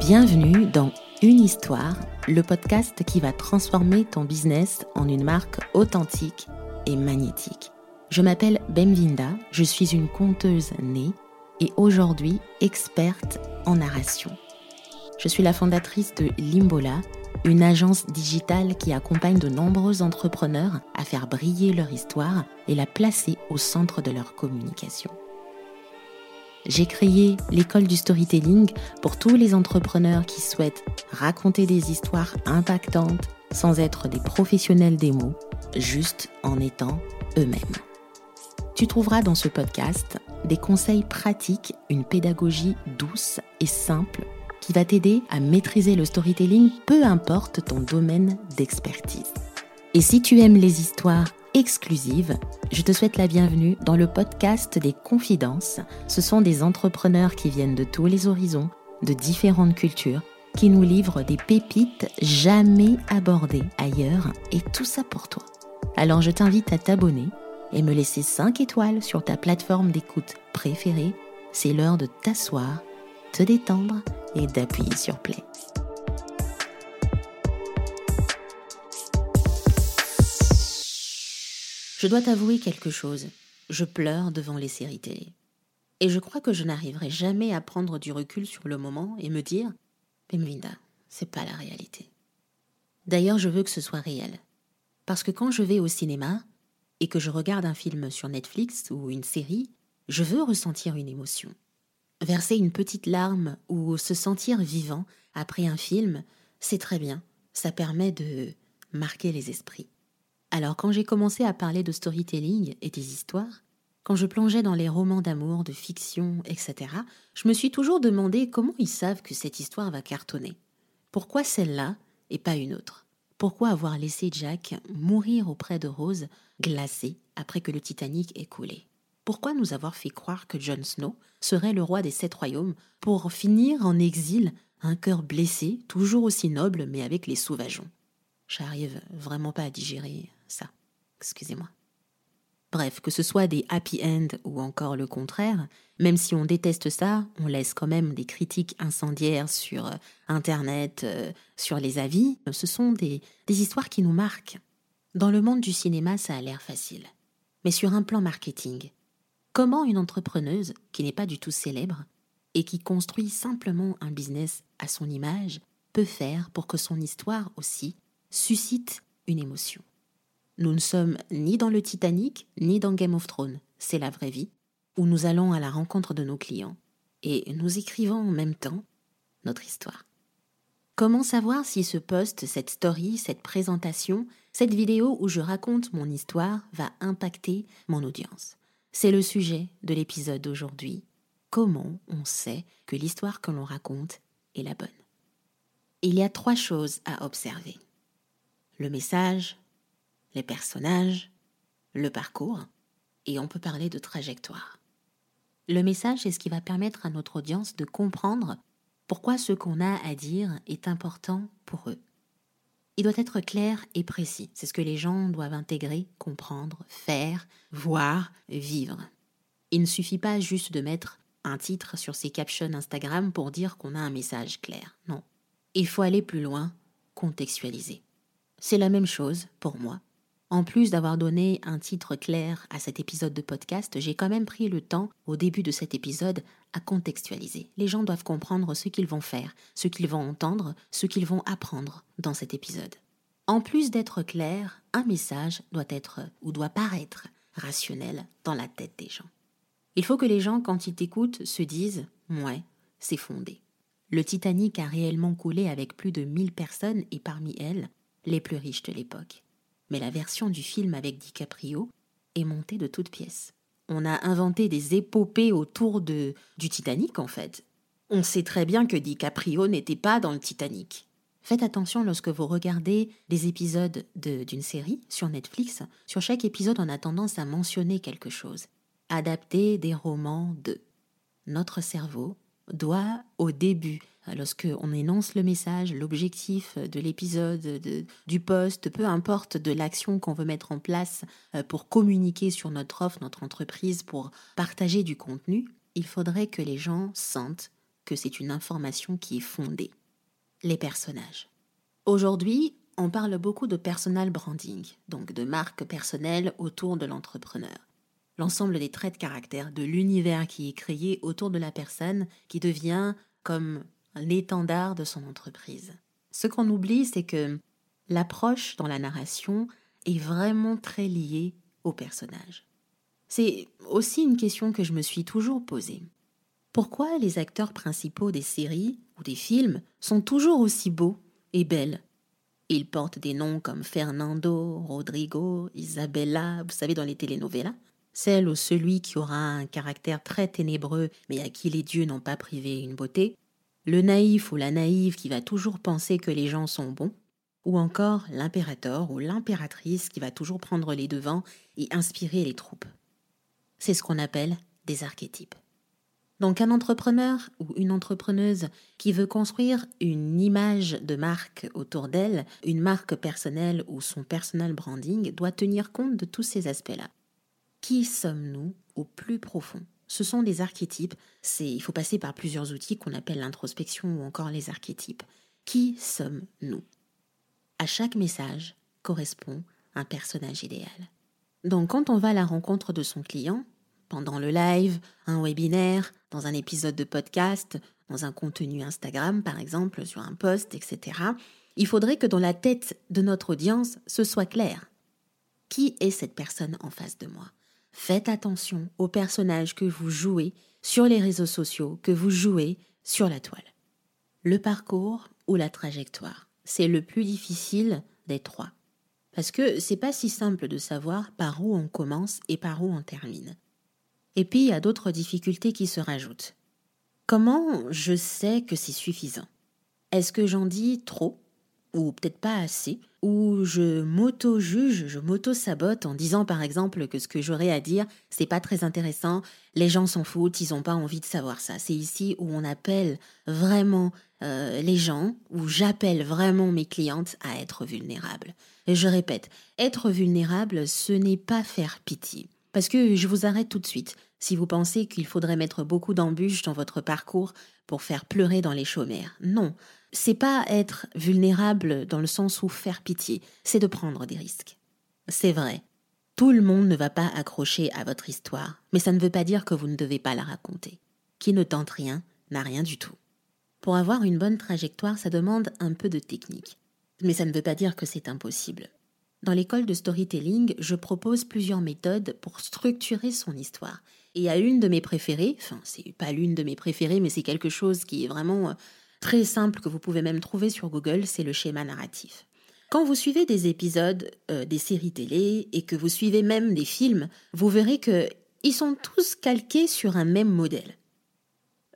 Bienvenue dans Une histoire, le podcast qui va transformer ton business en une marque authentique et magnétique. Je m'appelle Bemvinda, je suis une conteuse née et aujourd'hui experte en narration. Je suis la fondatrice de Limbola, une agence digitale qui accompagne de nombreux entrepreneurs à faire briller leur histoire et la placer au centre de leur communication. J'ai créé l'école du storytelling pour tous les entrepreneurs qui souhaitent raconter des histoires impactantes sans être des professionnels des mots, juste en étant eux-mêmes. Tu trouveras dans ce podcast des conseils pratiques, une pédagogie douce et simple qui va t'aider à maîtriser le storytelling, peu importe ton domaine d'expertise. Et si tu aimes les histoires exclusive, je te souhaite la bienvenue dans le podcast des confidences. Ce sont des entrepreneurs qui viennent de tous les horizons, de différentes cultures, qui nous livrent des pépites jamais abordées ailleurs, et tout ça pour toi. Alors je t'invite à t'abonner et me laisser 5 étoiles sur ta plateforme d'écoute préférée. C'est l'heure de t'asseoir, te détendre et d'appuyer sur play. Je dois t'avouer quelque chose. Je pleure devant les séries télé. Et je crois que je n'arriverai jamais à prendre du recul sur le moment et me dire Pemvinda, c'est pas la réalité. D'ailleurs, je veux que ce soit réel. Parce que quand je vais au cinéma et que je regarde un film sur Netflix ou une série, je veux ressentir une émotion. Verser une petite larme ou se sentir vivant après un film, c'est très bien. Ça permet de marquer les esprits. Alors quand j'ai commencé à parler de storytelling et des histoires, quand je plongeais dans les romans d'amour, de fiction, etc., je me suis toujours demandé comment ils savent que cette histoire va cartonner. Pourquoi celle-là et pas une autre? Pourquoi avoir laissé Jack mourir auprès de Rose, glacé, après que le Titanic ait coulé? Pourquoi nous avoir fait croire que Jon Snow serait le roi des sept royaumes pour finir en exil, un cœur blessé, toujours aussi noble mais avec les sauvageons J'arrive vraiment pas à digérer ça. Excusez-moi. Bref, que ce soit des happy end ou encore le contraire, même si on déteste ça, on laisse quand même des critiques incendiaires sur euh, Internet, euh, sur les avis. Ce sont des, des histoires qui nous marquent. Dans le monde du cinéma, ça a l'air facile. Mais sur un plan marketing, comment une entrepreneuse qui n'est pas du tout célèbre et qui construit simplement un business à son image peut faire pour que son histoire aussi suscite une émotion? Nous ne sommes ni dans le Titanic, ni dans Game of Thrones. C'est la vraie vie, où nous allons à la rencontre de nos clients. Et nous écrivons en même temps notre histoire. Comment savoir si ce post, cette story, cette présentation, cette vidéo où je raconte mon histoire va impacter mon audience? C'est le sujet de l'épisode d'aujourd'hui. Comment on sait que l'histoire que l'on raconte est la bonne? Il y a trois choses à observer. Le message, les personnages, le parcours, et on peut parler de trajectoire. Le message est ce qui va permettre à notre audience de comprendre pourquoi ce qu'on a à dire est important pour eux. Il doit être clair et précis. C'est ce que les gens doivent intégrer, comprendre, faire, voir, vivre. Il ne suffit pas juste de mettre un titre sur ses captions Instagram pour dire qu'on a un message clair. Non. Il faut aller plus loin, contextualiser. C'est la même chose pour moi en plus d'avoir donné un titre clair à cet épisode de podcast, j'ai quand même pris le temps, au début de cet épisode, à contextualiser. Les gens doivent comprendre ce qu'ils vont faire, ce qu'ils vont entendre, ce qu'ils vont apprendre dans cet épisode. En plus d'être clair, un message doit être ou doit paraître rationnel dans la tête des gens. Il faut que les gens, quand ils t'écoutent, se disent Ouais, c'est fondé. Le Titanic a réellement coulé avec plus de 1000 personnes et parmi elles, les plus riches de l'époque mais la version du film avec DiCaprio est montée de toutes pièces. On a inventé des épopées autour de, du Titanic en fait. On sait très bien que DiCaprio n'était pas dans le Titanic. Faites attention lorsque vous regardez des épisodes d'une série sur Netflix. Sur chaque épisode, on a tendance à mentionner quelque chose. Adapter des romans de. Notre cerveau doit, au début, lorsque on énonce le message, l'objectif de l'épisode, du poste, peu importe de l'action qu'on veut mettre en place euh, pour communiquer sur notre offre, notre entreprise, pour partager du contenu, il faudrait que les gens sentent que c'est une information qui est fondée. Les personnages. Aujourd'hui, on parle beaucoup de personal branding, donc de marque personnelle autour de l'entrepreneur. L'ensemble des traits de caractère, de l'univers qui est créé autour de la personne qui devient comme l'étendard de son entreprise. Ce qu'on oublie, c'est que l'approche dans la narration est vraiment très liée au personnage. C'est aussi une question que je me suis toujours posée. Pourquoi les acteurs principaux des séries ou des films sont toujours aussi beaux et belles? Ils portent des noms comme Fernando, Rodrigo, Isabella, vous savez, dans les telenovelas. Celle ou celui qui aura un caractère très ténébreux mais à qui les dieux n'ont pas privé une beauté, le naïf ou la naïve qui va toujours penser que les gens sont bons, ou encore l'impérateur ou l'impératrice qui va toujours prendre les devants et inspirer les troupes. C'est ce qu'on appelle des archétypes. Donc un entrepreneur ou une entrepreneuse qui veut construire une image de marque autour d'elle, une marque personnelle ou son personal branding, doit tenir compte de tous ces aspects-là. Qui sommes-nous au plus profond? Ce sont des archétypes. C'est, il faut passer par plusieurs outils qu'on appelle l'introspection ou encore les archétypes. Qui sommes-nous? À chaque message correspond un personnage idéal. Donc quand on va à la rencontre de son client, pendant le live, un webinaire, dans un épisode de podcast, dans un contenu Instagram par exemple, sur un post, etc., il faudrait que dans la tête de notre audience, ce soit clair. Qui est cette personne en face de moi? Faites attention aux personnages que vous jouez sur les réseaux sociaux, que vous jouez sur la toile. Le parcours ou la trajectoire, c'est le plus difficile des trois. Parce que c'est pas si simple de savoir par où on commence et par où on termine. Et puis il y a d'autres difficultés qui se rajoutent. Comment je sais que c'est suffisant? Est-ce que j'en dis trop? Ou peut-être pas assez, ou je m'auto-juge, je m'auto-sabote en disant par exemple que ce que j'aurais à dire, c'est pas très intéressant, les gens s'en foutent, ils n'ont pas envie de savoir ça. C'est ici où on appelle vraiment euh, les gens, où j'appelle vraiment mes clientes à être vulnérables. Et je répète, être vulnérable, ce n'est pas faire pitié. Parce que je vous arrête tout de suite. Si vous pensez qu'il faudrait mettre beaucoup d'embûches dans votre parcours pour faire pleurer dans les chaumières. Non, c'est pas être vulnérable dans le sens où faire pitié, c'est de prendre des risques. C'est vrai. Tout le monde ne va pas accrocher à votre histoire, mais ça ne veut pas dire que vous ne devez pas la raconter. Qui ne tente rien n'a rien du tout. Pour avoir une bonne trajectoire, ça demande un peu de technique. Mais ça ne veut pas dire que c'est impossible. Dans l'école de storytelling, je propose plusieurs méthodes pour structurer son histoire. Et à une de mes préférées, enfin, c'est pas l'une de mes préférées, mais c'est quelque chose qui est vraiment euh, très simple que vous pouvez même trouver sur Google, c'est le schéma narratif. Quand vous suivez des épisodes euh, des séries télé et que vous suivez même des films, vous verrez que ils sont tous calqués sur un même modèle.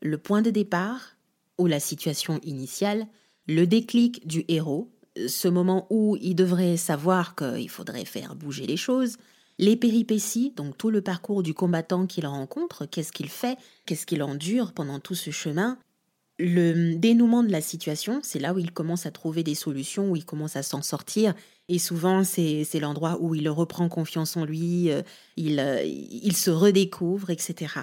Le point de départ ou la situation initiale, le déclic du héros, ce moment où il devrait savoir qu'il faudrait faire bouger les choses, les péripéties, donc tout le parcours du combattant qu'il rencontre, qu'est-ce qu'il fait, qu'est-ce qu'il endure pendant tout ce chemin, le dénouement de la situation, c'est là où il commence à trouver des solutions, où il commence à s'en sortir. Et souvent, c'est l'endroit où il reprend confiance en lui, euh, il, euh, il se redécouvre, etc.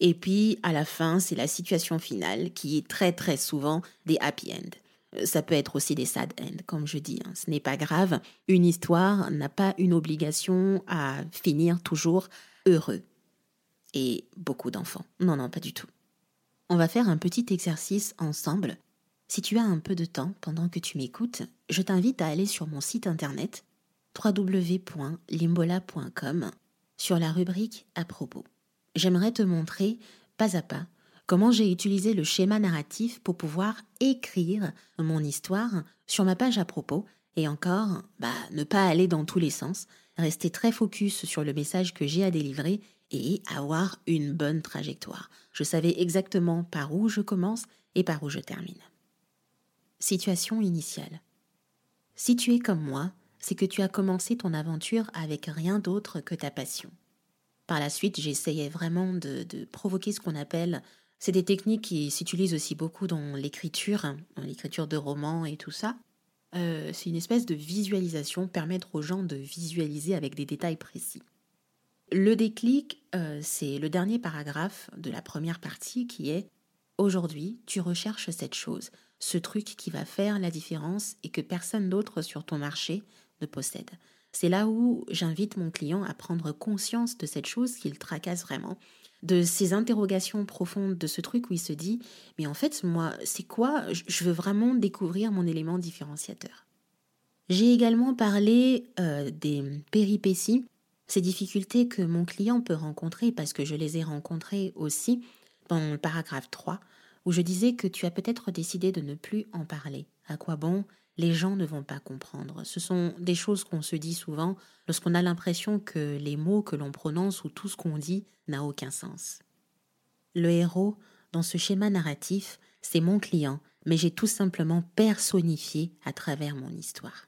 Et puis, à la fin, c'est la situation finale qui est très, très souvent des happy end. Ça peut être aussi des sad end, comme je dis. Hein. Ce n'est pas grave. Une histoire n'a pas une obligation à finir toujours heureux. Et beaucoup d'enfants. Non, non, pas du tout. On va faire un petit exercice ensemble. Si tu as un peu de temps pendant que tu m'écoutes, je t'invite à aller sur mon site internet www.limbola.com sur la rubrique à propos. J'aimerais te montrer pas à pas comment j'ai utilisé le schéma narratif pour pouvoir écrire mon histoire sur ma page à propos et encore, bah, ne pas aller dans tous les sens, rester très focus sur le message que j'ai à délivrer et avoir une bonne trajectoire. Je savais exactement par où je commence et par où je termine. Situation initiale. Si tu es comme moi, c'est que tu as commencé ton aventure avec rien d'autre que ta passion. Par la suite, j'essayais vraiment de, provoquer ce qu'on appelle C'est des techniques qui s'utilisent aussi beaucoup dans l'écriture, dans l'écriture de romans et tout ça. Euh, c'est une espèce de visualisation, permettre aux gens de visualiser avec des détails précis. Le déclic, euh, c'est le dernier paragraphe de la première partie qui est Aujourd'hui, tu recherches cette chose, ce truc qui va faire la différence et que personne d'autre sur ton marché ne possède. C'est là où j'invite mon client à prendre conscience de cette chose qu'il tracasse vraiment, de ces interrogations profondes, de ce truc où il se dit Mais en fait, moi, c'est quoi Je veux vraiment découvrir mon élément différenciateur. J'ai également parlé euh, des péripéties, ces difficultés que mon client peut rencontrer parce que je les ai rencontrées aussi dans le paragraphe 3, où je disais que tu as peut-être décidé de ne plus en parler. À quoi bon? Les gens ne vont pas comprendre. Ce sont des choses qu'on se dit souvent lorsqu'on a l'impression que les mots que l'on prononce ou tout ce qu'on dit n'a aucun sens. Le héros, dans ce schéma narratif, c'est mon client, mais j'ai tout simplement personnifié à travers mon histoire.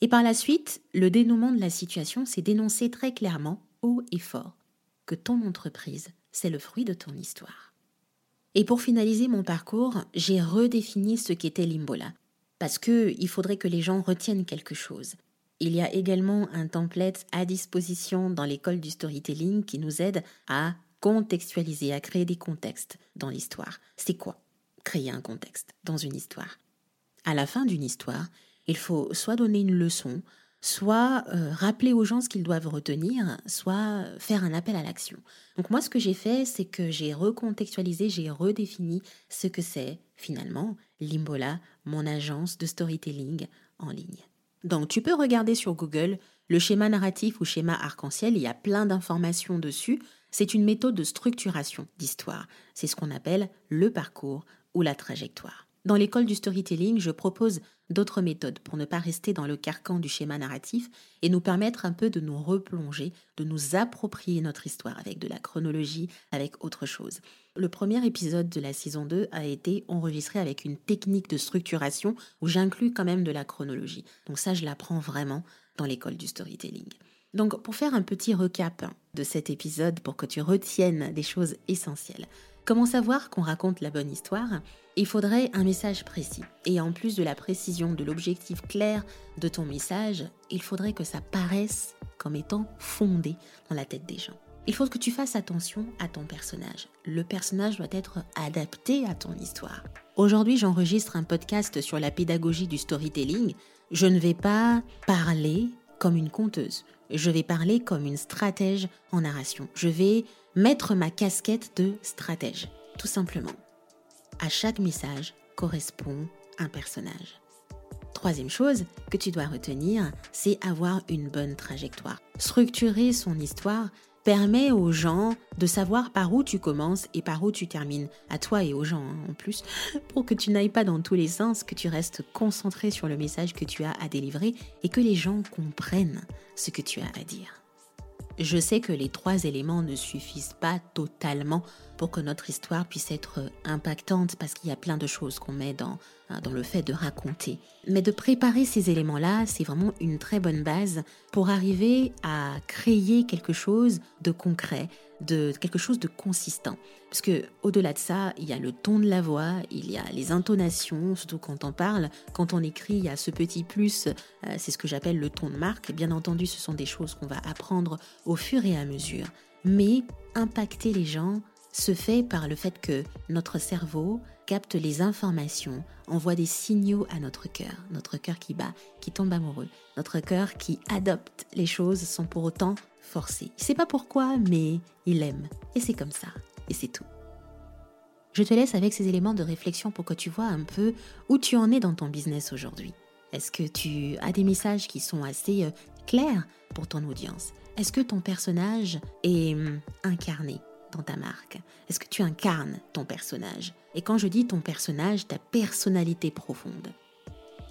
Et par la suite, le dénouement de la situation s'est dénoncé très clairement, haut et fort, que ton entreprise, c'est le fruit de ton histoire. Et pour finaliser mon parcours, j'ai redéfini ce qu'était l'Imbola, parce que il faudrait que les gens retiennent quelque chose. Il y a également un template à disposition dans l'école du storytelling qui nous aide à contextualiser, à créer des contextes dans l'histoire. C'est quoi créer un contexte dans une histoire? À la fin d'une histoire, il faut soit donner une leçon, soit euh, rappeler aux gens ce qu'ils doivent retenir, soit faire un appel à l'action. Donc moi, ce que j'ai fait, c'est que j'ai recontextualisé, j'ai redéfini ce que c'est finalement Limbola, mon agence de storytelling en ligne. Donc tu peux regarder sur Google le schéma narratif ou schéma arc-en-ciel, il y a plein d'informations dessus. C'est une méthode de structuration d'histoire. C'est ce qu'on appelle le parcours ou la trajectoire. Dans l'école du storytelling, je propose d'autres méthodes pour ne pas rester dans le carcan du schéma narratif et nous permettre un peu de nous replonger, de nous approprier notre histoire avec de la chronologie, avec autre chose. Le premier épisode de la saison 2 a été enregistré avec une technique de structuration où j'inclus quand même de la chronologie. Donc ça, je l'apprends vraiment dans l'école du storytelling. Donc pour faire un petit recap de cet épisode pour que tu retiennes des choses essentielles. Comment savoir qu'on raconte la bonne histoire? Il faudrait un message précis. Et en plus de la précision de l'objectif clair de ton message, il faudrait que ça paraisse comme étant fondé dans la tête des gens. Il faut que tu fasses attention à ton personnage. Le personnage doit être adapté à ton histoire. Aujourd'hui, j'enregistre un podcast sur la pédagogie du storytelling. Je ne vais pas parler comme une conteuse. Je vais parler comme une stratège en narration. Je vais mettre ma casquette de stratège, tout simplement. À chaque message correspond un personnage. Troisième chose que tu dois retenir, c'est avoir une bonne trajectoire. Structurer son histoire permet aux gens de savoir par où tu commences et par où tu termines, à toi et aux gens hein, en plus, pour que tu n'ailles pas dans tous les sens, que tu restes concentré sur le message que tu as à délivrer et que les gens comprennent ce que tu as à dire. Je sais que les trois éléments ne suffisent pas totalement pour que notre histoire puisse être impactante parce qu'il y a plein de choses qu'on met dans, hein, dans le fait de raconter. Mais de préparer ces éléments-là, c'est vraiment une très bonne base pour arriver à créer quelque chose de concret, de quelque chose de consistant. Parce que au-delà de ça, il y a le ton de la voix, il y a les intonations, surtout quand on parle, quand on écrit, il y a ce petit plus, euh, c'est ce que j'appelle le ton de marque. Bien entendu, ce sont des choses qu'on va apprendre au fur et à mesure. Mais impacter les gens se fait par le fait que notre cerveau capte les informations, envoie des signaux à notre cœur, notre cœur qui bat, qui tombe amoureux, notre cœur qui adopte les choses sans pour autant forcer. Il ne sait pas pourquoi, mais il aime. Et c'est comme ça. Et c'est tout. Je te laisse avec ces éléments de réflexion pour que tu vois un peu où tu en es dans ton business aujourd'hui. Est-ce que tu as des messages qui sont assez euh, clairs pour ton audience? Est-ce que ton personnage est hum, incarné? Dans ta marque Est-ce que tu incarnes ton personnage? Et quand je dis ton personnage, ta personnalité profonde.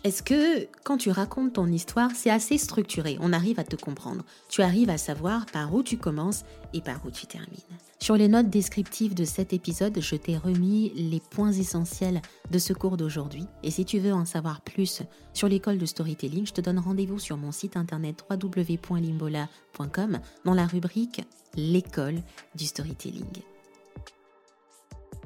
Est-ce que quand tu racontes ton histoire, c'est assez structuré? On arrive à te comprendre. Tu arrives à savoir par où tu commences et par où tu termines. Sur les notes descriptives de cet épisode, je t'ai remis les points essentiels de ce cours d'aujourd'hui. Et si tu veux en savoir plus sur l'école de storytelling, je te donne rendez-vous sur mon site internet www.limbola.com dans la rubrique L'école du storytelling.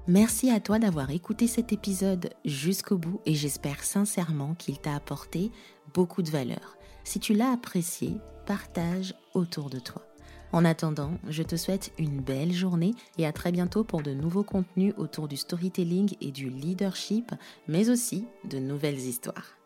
Merci à toi d'avoir écouté cet épisode jusqu'au bout et j'espère sincèrement qu'il t'a apporté beaucoup de valeur. Si tu l'as apprécié, partage autour de toi. En attendant, je te souhaite une belle journée et à très bientôt pour de nouveaux contenus autour du storytelling et du leadership, mais aussi de nouvelles histoires.